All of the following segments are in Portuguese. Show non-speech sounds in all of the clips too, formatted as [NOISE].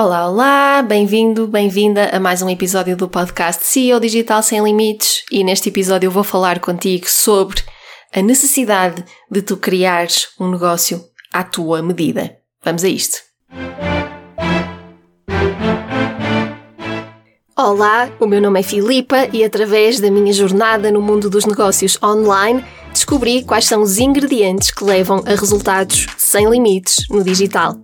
Olá, olá, bem-vindo, bem-vinda a mais um episódio do podcast CEO Digital Sem Limites e neste episódio eu vou falar contigo sobre a necessidade de tu criares um negócio à tua medida. Vamos a isto. Olá, o meu nome é Filipa e através da minha jornada no mundo dos negócios online descobri quais são os ingredientes que levam a resultados sem limites no digital.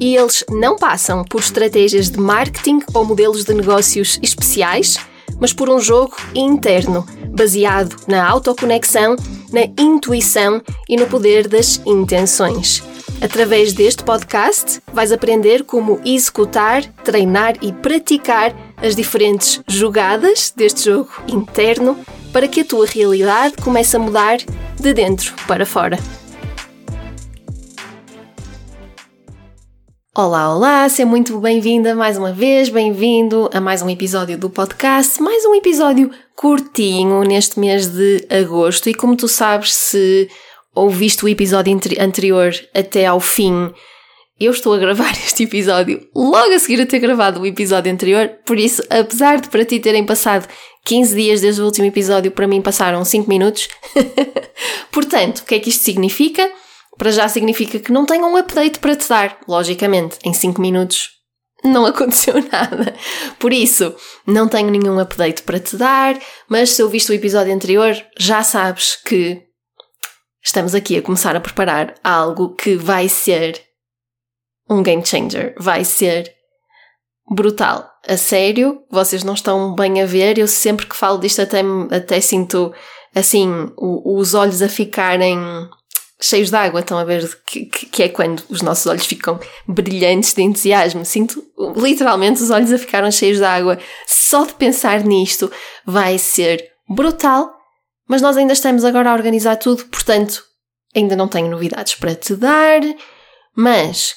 E eles não passam por estratégias de marketing ou modelos de negócios especiais, mas por um jogo interno, baseado na autoconexão, na intuição e no poder das intenções. Através deste podcast, vais aprender como executar, treinar e praticar as diferentes jogadas deste jogo interno para que a tua realidade comece a mudar de dentro para fora. Olá, olá, seja muito bem-vinda mais uma vez, bem-vindo a mais um episódio do podcast, mais um episódio curtinho neste mês de agosto. E como tu sabes, se ouviste o episódio anterior até ao fim, eu estou a gravar [LAUGHS] este episódio logo a seguir a ter gravado o episódio anterior, por isso, apesar de para ti terem passado 15 dias desde o último episódio, para mim passaram 5 minutos. [LAUGHS] Portanto, o que é que isto significa? Para já significa que não tenho um update para te dar. Logicamente, em 5 minutos não [LAUGHS] aconteceu nada. Por isso, não tenho nenhum update para te dar, mas se ouviste o episódio anterior, já sabes que estamos aqui a começar a preparar algo que vai ser um game changer. Vai ser brutal. A sério, vocês não estão bem a ver. Eu sempre que falo disto até, até sinto assim o, os olhos a ficarem cheios de água. Estão a ver que, que, é quando os nossos olhos ficam brilhantes de entusiasmo. Sinto literalmente os olhos a ficarem cheios de água. Só de pensar nisto vai ser brutal. Mas nós ainda estamos agora a organizar tudo, portanto, ainda não tenho novidades para te dar. Mas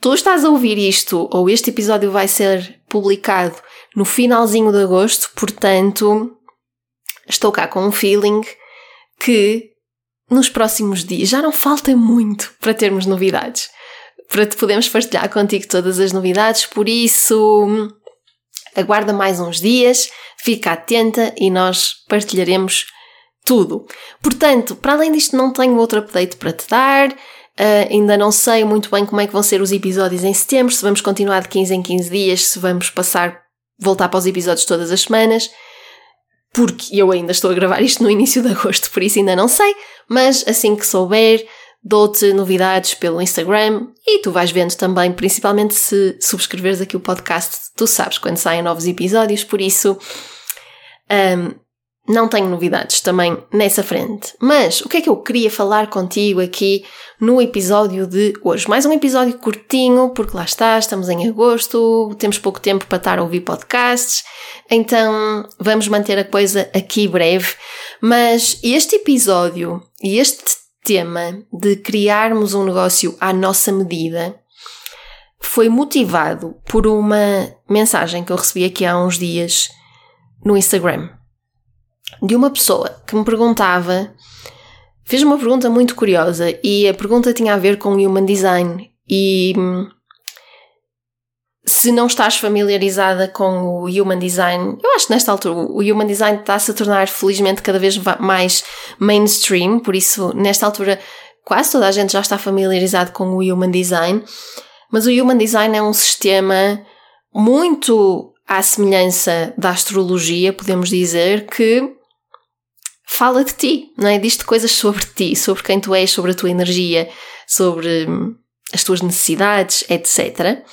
tu estás a ouvir isto, ou este episódio vai ser publicado no finalzinho de agosto, portanto, estou cá com um feeling que nos próximos dias já não falta muito para termos novidades. Para te podermos partilhar contigo todas as novidades, por isso aguarda mais uns dias, fica atenta e nós partilharemos tudo. Portanto, para além disto, não tenho outro update para te dar. Uh, ainda não sei muito bem como é que vão ser os episódios em setembro, se vamos continuar de 15 em 15 dias, se vamos passar, voltar para os episódios todas as semanas, porque eu ainda estou a gravar isto no início de agosto, por isso ainda não sei, mas assim que souber, dou-te novidades pelo Instagram e tu vais vendo também, principalmente se subscreveres aqui o podcast, tu sabes quando saem novos episódios, por isso. Um, não tenho novidades também nessa frente. Mas o que é que eu queria falar contigo aqui no episódio de hoje? Mais um episódio curtinho, porque lá está, estamos em agosto, temos pouco tempo para estar a ouvir podcasts, então vamos manter a coisa aqui breve. Mas este episódio e este tema de criarmos um negócio à nossa medida foi motivado por uma mensagem que eu recebi aqui há uns dias no Instagram de uma pessoa que me perguntava, fez uma pergunta muito curiosa e a pergunta tinha a ver com Human Design e hum, se não estás familiarizada com o Human Design, eu acho que nesta altura o Human Design está-se a tornar felizmente cada vez mais mainstream, por isso nesta altura quase toda a gente já está familiarizado com o Human Design, mas o Human Design é um sistema muito à semelhança da astrologia, podemos dizer, que fala de ti, não é? Diz-te coisas sobre ti, sobre quem tu és, sobre a tua energia, sobre hum, as tuas necessidades, etc.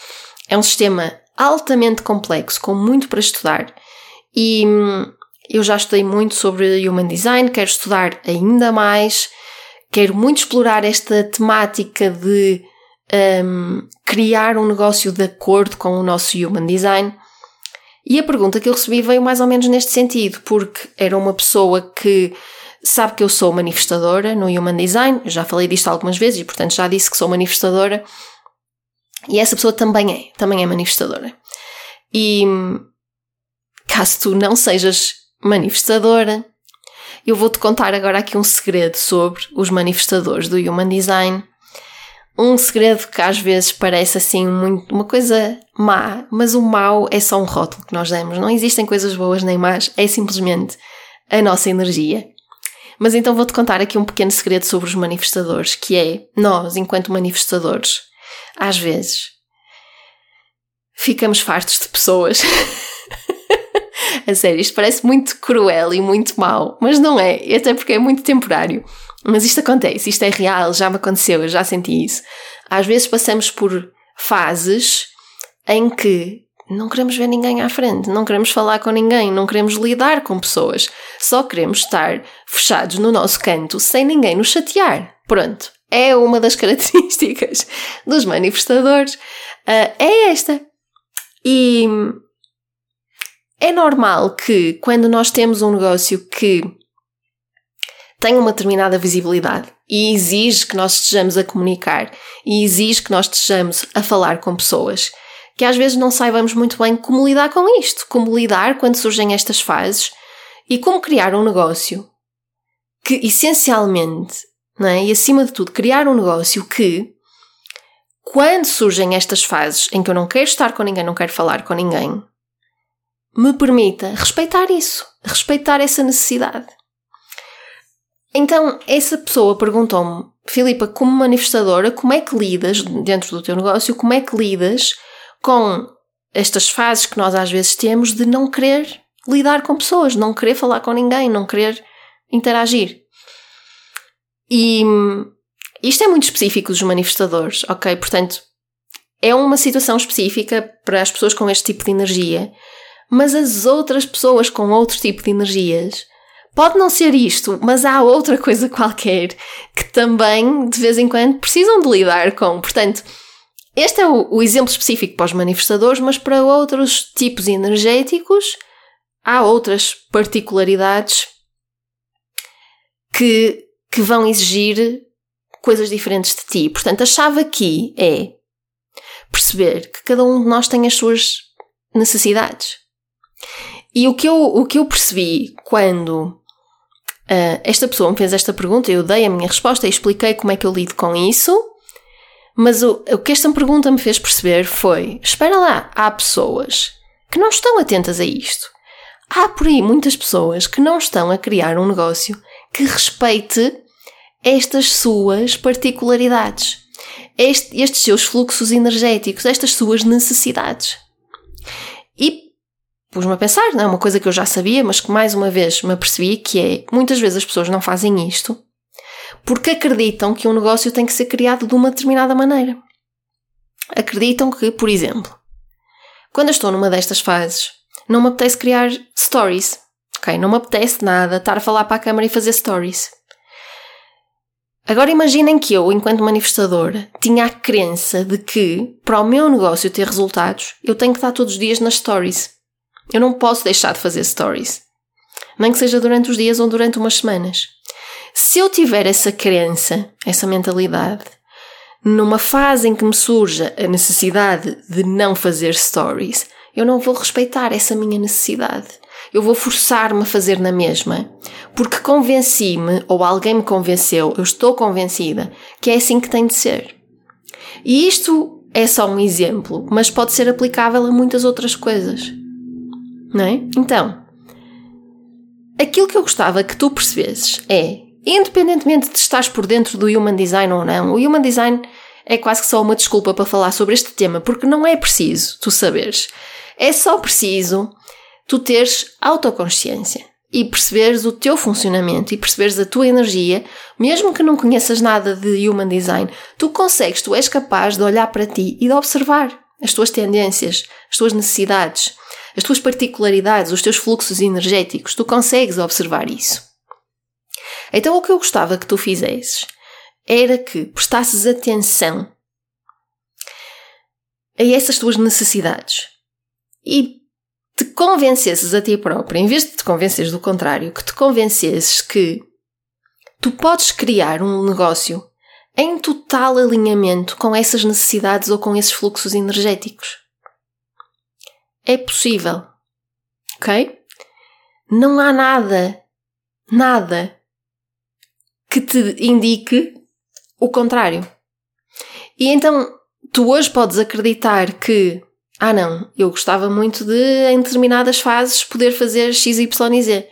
É um sistema altamente complexo, com muito para estudar. E hum, eu já estudei muito sobre Human Design, quero estudar ainda mais, quero muito explorar esta temática de um, criar um negócio de acordo com o nosso Human Design. E a pergunta que eu recebi veio mais ou menos neste sentido, porque era uma pessoa que sabe que eu sou manifestadora no Human Design, já falei disto algumas vezes e, portanto, já disse que sou manifestadora. E essa pessoa também é, também é manifestadora. E caso tu não sejas manifestadora, eu vou-te contar agora aqui um segredo sobre os manifestadores do Human Design. Um segredo que às vezes parece assim muito, uma coisa má, mas o mau é só um rótulo que nós damos. Não existem coisas boas nem más, é simplesmente a nossa energia. Mas então vou-te contar aqui um pequeno segredo sobre os manifestadores, que é nós, enquanto manifestadores, às vezes ficamos fartos de pessoas. [LAUGHS] a sério, isto parece muito cruel e muito mau, mas não é, até porque é muito temporário. Mas isto acontece, isto é real, já me aconteceu, eu já senti isso. Às vezes passamos por fases em que não queremos ver ninguém à frente, não queremos falar com ninguém, não queremos lidar com pessoas, só queremos estar fechados no nosso canto sem ninguém nos chatear. Pronto, é uma das [LAUGHS] características dos manifestadores, uh, é esta. E é normal que quando nós temos um negócio que tem uma determinada visibilidade e exige que nós estejamos a comunicar e exige que nós estejamos a falar com pessoas, que às vezes não saibamos muito bem como lidar com isto, como lidar quando surgem estas fases e como criar um negócio que essencialmente, não é? e acima de tudo, criar um negócio que, quando surgem estas fases em que eu não quero estar com ninguém, não quero falar com ninguém, me permita respeitar isso, respeitar essa necessidade. Então, essa pessoa perguntou-me, Filipa, como manifestadora, como é que lidas dentro do teu negócio, como é que lidas com estas fases que nós às vezes temos de não querer lidar com pessoas, não querer falar com ninguém, não querer interagir. E isto é muito específico dos manifestadores, ok? Portanto, é uma situação específica para as pessoas com este tipo de energia, mas as outras pessoas com outro tipo de energias pode não ser isto, mas há outra coisa [LAUGHS] qualquer que também de vez em quando precisam de lidar com. Portanto, este é o, o exemplo específico para os manifestadores, mas para outros tipos energéticos há outras particularidades que, que vão exigir coisas diferentes de ti. Portanto, a chave aqui é perceber que cada um de nós tem as suas necessidades. E o que eu, o que eu percebi quando uh, esta pessoa me fez esta pergunta, eu dei a minha resposta e expliquei como é que eu lido com isso mas o, o que esta pergunta me fez perceber foi: espera lá, há pessoas que não estão atentas a isto. Há por aí muitas pessoas que não estão a criar um negócio que respeite estas suas particularidades, este, estes seus fluxos energéticos, estas suas necessidades. Pus-me a pensar, não é uma coisa que eu já sabia, mas que mais uma vez me apercebi que é muitas vezes as pessoas não fazem isto porque acreditam que um negócio tem que ser criado de uma determinada maneira. Acreditam que, por exemplo, quando eu estou numa destas fases, não me apetece criar stories. Ok? Não me apetece nada estar a falar para a câmara e fazer stories. Agora imaginem que eu, enquanto manifestadora, tinha a crença de que, para o meu negócio ter resultados, eu tenho que estar todos os dias nas stories. Eu não posso deixar de fazer stories. Nem que seja durante os dias ou durante umas semanas. Se eu tiver essa crença, essa mentalidade, numa fase em que me surja a necessidade de não fazer stories, eu não vou respeitar essa minha necessidade. Eu vou forçar-me a fazer na mesma, porque convenci-me, ou alguém me convenceu, eu estou convencida, que é assim que tem de ser. E isto é só um exemplo, mas pode ser aplicável a muitas outras coisas. Não é? Então, aquilo que eu gostava que tu percebesses é independentemente de estares por dentro do Human Design ou não, o Human Design é quase que só uma desculpa para falar sobre este tema, porque não é preciso tu saberes. É só preciso tu teres autoconsciência e perceberes o teu funcionamento e perceberes a tua energia, mesmo que não conheças nada de Human Design, tu consegues, tu és capaz de olhar para ti e de observar as tuas tendências, as tuas necessidades, as tuas particularidades, os teus fluxos energéticos. Tu consegues observar isso. Então o que eu gostava que tu fizesses era que prestasses atenção a essas tuas necessidades e te convencesses a ti próprio, em vez de te convenceres do contrário, que te convencesses que tu podes criar um negócio em total alinhamento com essas necessidades ou com esses fluxos energéticos. É possível. Ok? Não há nada, nada que te indique o contrário. E então tu hoje podes acreditar que, ah não, eu gostava muito de em determinadas fases poder fazer X, Y e Z.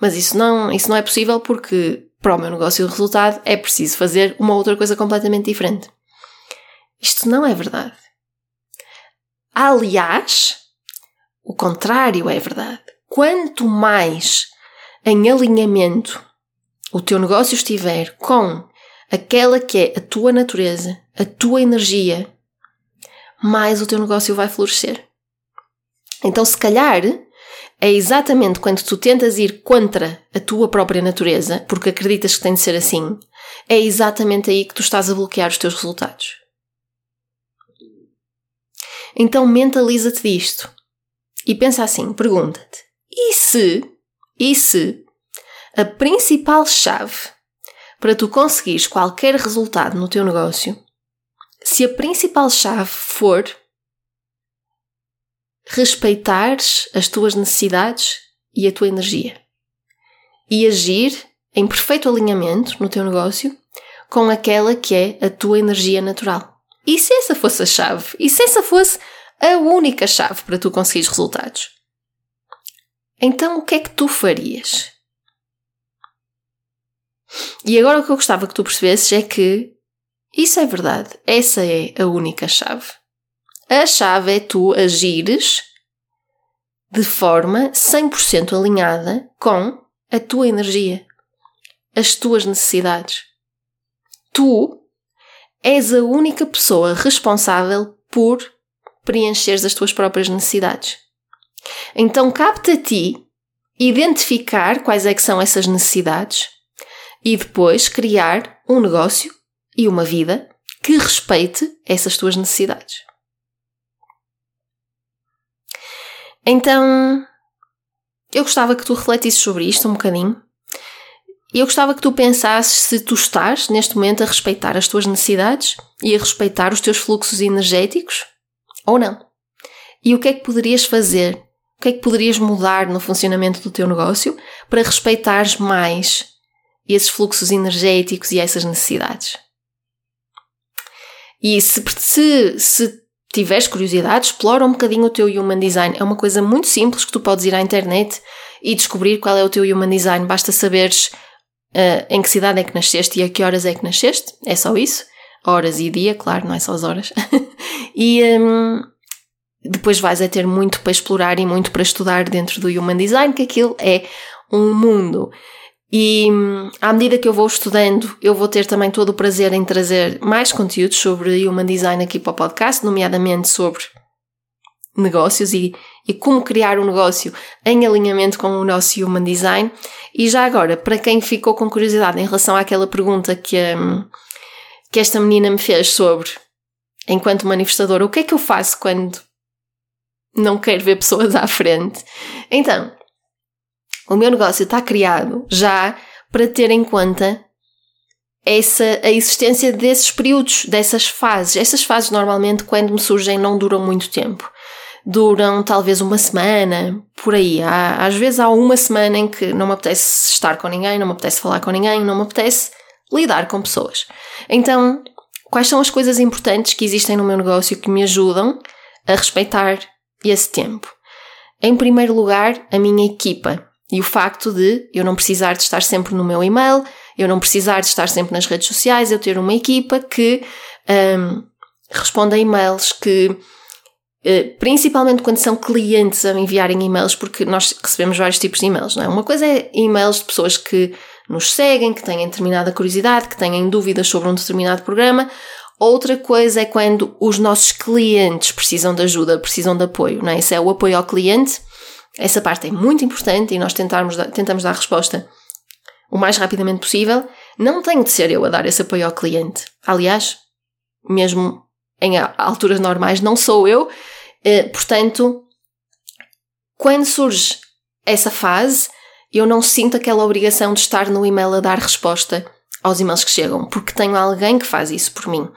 Mas isso não, isso não é possível porque para o meu negócio de resultado é preciso fazer uma outra coisa completamente diferente. Isto não é verdade. Aliás, o contrário é verdade. Quanto mais em alinhamento o teu negócio estiver com aquela que é a tua natureza, a tua energia, mais o teu negócio vai florescer. Então, se calhar, é exatamente quando tu tentas ir contra a tua própria natureza, porque acreditas que tem de ser assim, é exatamente aí que tu estás a bloquear os teus resultados. Então mentaliza-te disto. E pensa assim, pergunta-te: e se, e se a principal chave para tu conseguires qualquer resultado no teu negócio, se a principal chave for respeitares as tuas necessidades e a tua energia e agir em perfeito alinhamento no teu negócio com aquela que é a tua energia natural. E se essa fosse a chave? E se essa fosse a única chave para tu conseguires resultados? Então o que é que tu farias? E agora o que eu gostava que tu percebesses é que isso é verdade. Essa é a única chave. A chave é tu agires de forma 100% alinhada com a tua energia, as tuas necessidades. Tu és a única pessoa responsável por preencheres as tuas próprias necessidades. Então cabe-te a ti identificar quais é que são essas necessidades e depois criar um negócio e uma vida que respeite essas tuas necessidades. Então, eu gostava que tu refletisses sobre isto um bocadinho. E eu gostava que tu pensasses se tu estás, neste momento, a respeitar as tuas necessidades e a respeitar os teus fluxos energéticos ou não. E o que é que poderias fazer? O que é que poderias mudar no funcionamento do teu negócio para respeitares mais esses fluxos energéticos e essas necessidades? E se, se, se tiveres curiosidade, explora um bocadinho o teu Human Design. É uma coisa muito simples que tu podes ir à internet e descobrir qual é o teu Human Design. Basta saberes uh, em que cidade é que nasceste e a que horas é que nasceste. É só isso. Horas e dia, claro, não é só as horas. [LAUGHS] e um, depois vais a ter muito para explorar e muito para estudar dentro do Human Design, que aquilo é um mundo. E à medida que eu vou estudando, eu vou ter também todo o prazer em trazer mais conteúdos sobre Human Design aqui para o podcast, nomeadamente sobre negócios e, e como criar um negócio em alinhamento com o nosso Human Design. E já agora, para quem ficou com curiosidade em relação àquela pergunta que, um, que esta menina me fez sobre, enquanto manifestadora, o que é que eu faço quando não quero ver pessoas à frente? Então, o meu negócio está criado já para ter em conta essa, a existência desses períodos, dessas fases. Essas fases normalmente, quando me surgem, não duram muito tempo. Duram talvez uma semana, por aí. Há, às vezes há uma semana em que não me apetece estar com ninguém, não me apetece falar com ninguém, não me apetece lidar com pessoas. Então, quais são as coisas importantes que existem no meu negócio que me ajudam a respeitar esse tempo? Em primeiro lugar, a minha equipa. E o facto de eu não precisar de estar sempre no meu e-mail, eu não precisar de estar sempre nas redes sociais, eu ter uma equipa que um, responde a e-mails, que eh, principalmente quando são clientes a enviarem e-mails, porque nós recebemos vários tipos de e-mails, não é? Uma coisa é e-mails de pessoas que nos seguem, que têm determinada curiosidade, que têm dúvidas sobre um determinado programa. Outra coisa é quando os nossos clientes precisam de ajuda, precisam de apoio, não é? Esse é o apoio ao cliente essa parte é muito importante e nós tentarmos, tentamos dar resposta o mais rapidamente possível. Não tenho de ser eu a dar esse apoio ao cliente. Aliás, mesmo em alturas normais, não sou eu. Eh, portanto, quando surge essa fase, eu não sinto aquela obrigação de estar no e-mail a dar resposta aos e-mails que chegam, porque tenho alguém que faz isso por mim.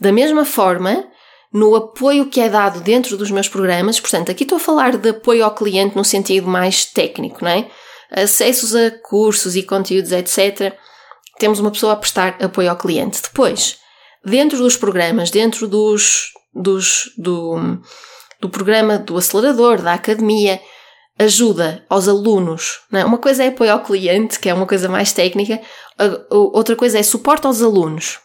Da mesma forma, no apoio que é dado dentro dos meus programas. Portanto, aqui estou a falar de apoio ao cliente no sentido mais técnico, não é? Acessos a cursos e conteúdos, etc. Temos uma pessoa a prestar apoio ao cliente. Depois, dentro dos programas, dentro dos, dos, do, do programa do acelerador, da academia, ajuda aos alunos. É? Uma coisa é apoio ao cliente, que é uma coisa mais técnica, outra coisa é suporte aos alunos.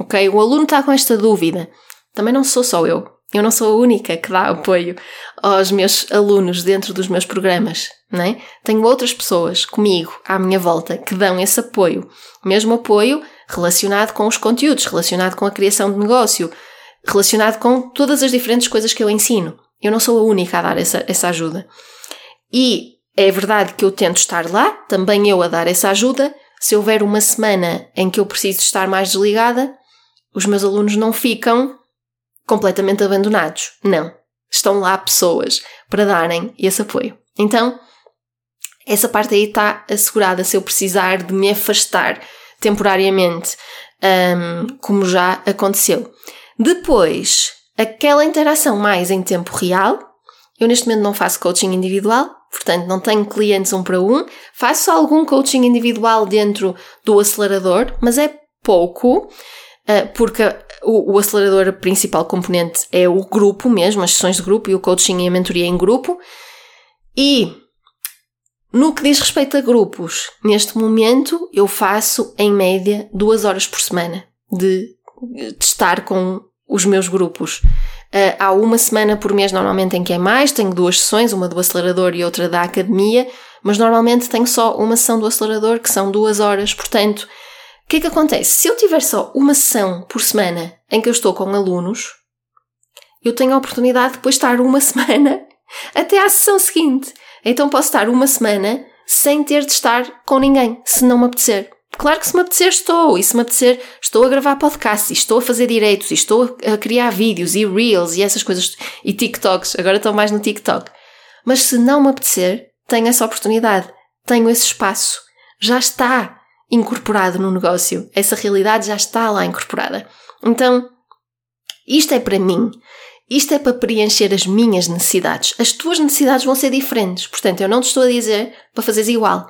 Ok? O aluno está com esta dúvida. Também não sou só eu. Eu não sou a única que dá apoio aos meus alunos dentro dos meus programas, não é? Tenho outras pessoas comigo, à minha volta, que dão esse apoio. Mesmo apoio relacionado com os conteúdos, relacionado com a criação de negócio, relacionado com todas as diferentes coisas que eu ensino. Eu não sou a única a dar essa, essa ajuda. E é verdade que eu tento estar lá, também eu a dar essa ajuda. Se houver uma semana em que eu preciso estar mais desligada, os meus alunos não ficam completamente abandonados. Não. Estão lá pessoas para darem esse apoio. Então, essa parte aí está assegurada se eu precisar de me afastar temporariamente, um, como já aconteceu. Depois, aquela interação mais em tempo real, eu neste momento não faço coaching individual, portanto não tenho clientes um para um, faço algum coaching individual dentro do acelerador, mas é pouco, porque o, o acelerador, principal componente é o grupo mesmo, as sessões de grupo e o coaching e a mentoria em grupo. E no que diz respeito a grupos, neste momento eu faço em média duas horas por semana de, de estar com os meus grupos. Uh, há uma semana por mês normalmente em que é mais, tenho duas sessões, uma do acelerador e outra da academia, mas normalmente tenho só uma sessão do acelerador que são duas horas, portanto o que é que acontece? Se eu tiver só uma sessão por semana em que eu estou com alunos, eu tenho a oportunidade de depois estar uma [LAUGHS] semana até à sessão seguinte. Então posso estar uma semana sem ter de estar com ninguém, se não me apetecer. Claro que se me apetecer estou, e se me apetecer estou a gravar podcasts, e estou a fazer direitos, e estou a criar vídeos e reels e essas coisas, e TikToks, agora estou mais no TikTok. Mas se não me apetecer, tenho essa oportunidade, tenho esse espaço, já está incorporado no negócio. Essa realidade já está lá incorporada. Então, isto é para mim. Isto é para preencher as minhas necessidades. As tuas necessidades vão ser diferentes. Portanto, eu não te estou a dizer para fazeres igual.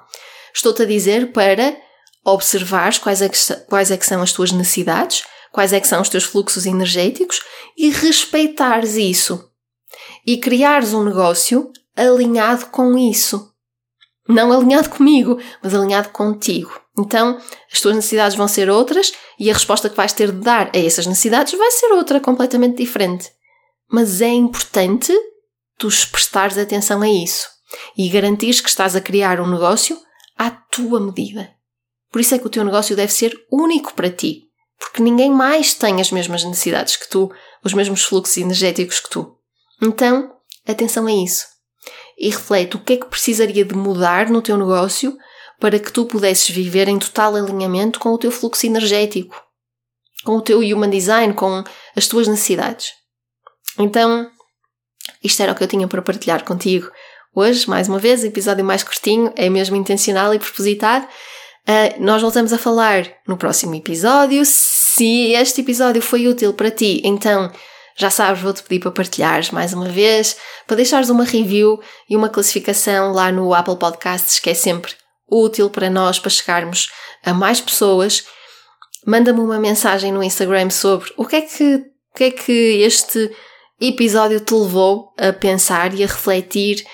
Estou-te a dizer para observares quais é, que, quais é que são as tuas necessidades, quais é que são os teus fluxos energéticos e respeitares isso. E criares um negócio alinhado com isso. Não alinhado comigo, mas alinhado contigo. Então, as tuas necessidades vão ser outras e a resposta que vais ter de dar a essas necessidades vai ser outra, completamente diferente. Mas é importante tu prestares atenção a isso e garantires que estás a criar um negócio à tua medida. Por isso é que o teu negócio deve ser único para ti, porque ninguém mais tem as mesmas necessidades que tu, os mesmos fluxos energéticos que tu. Então, atenção a isso. E reflete o que é que precisaria de mudar no teu negócio para que tu pudesses viver em total alinhamento com o teu fluxo energético, com o teu human design, com as tuas necessidades. Então, isto era o que eu tinha para partilhar contigo hoje, mais uma vez, episódio mais curtinho, é mesmo intencional e propositado. Uh, nós voltamos a falar no próximo episódio. Se este episódio foi útil para ti, então já sabes, vou-te pedir para partilhares mais uma vez, para deixares uma review e uma classificação lá no Apple Podcasts, que é sempre útil para nós, para chegarmos a mais pessoas. Manda-me uma mensagem no Instagram sobre o que é que, o que, é que este episódio te levou a pensar e a refletir.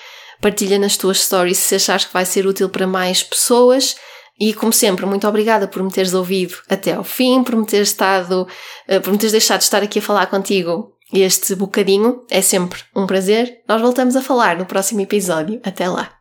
Partilha nas tuas stories se achares que vai ser útil para mais pessoas. E como sempre, muito obrigada por me teres ouvido até ao fim, por me teres estado, eh, por me teres deixado de estar aqui a falar contigo este bocadinho. É sempre um prazer. Nós voltamos a falar no próximo episódio. Até lá.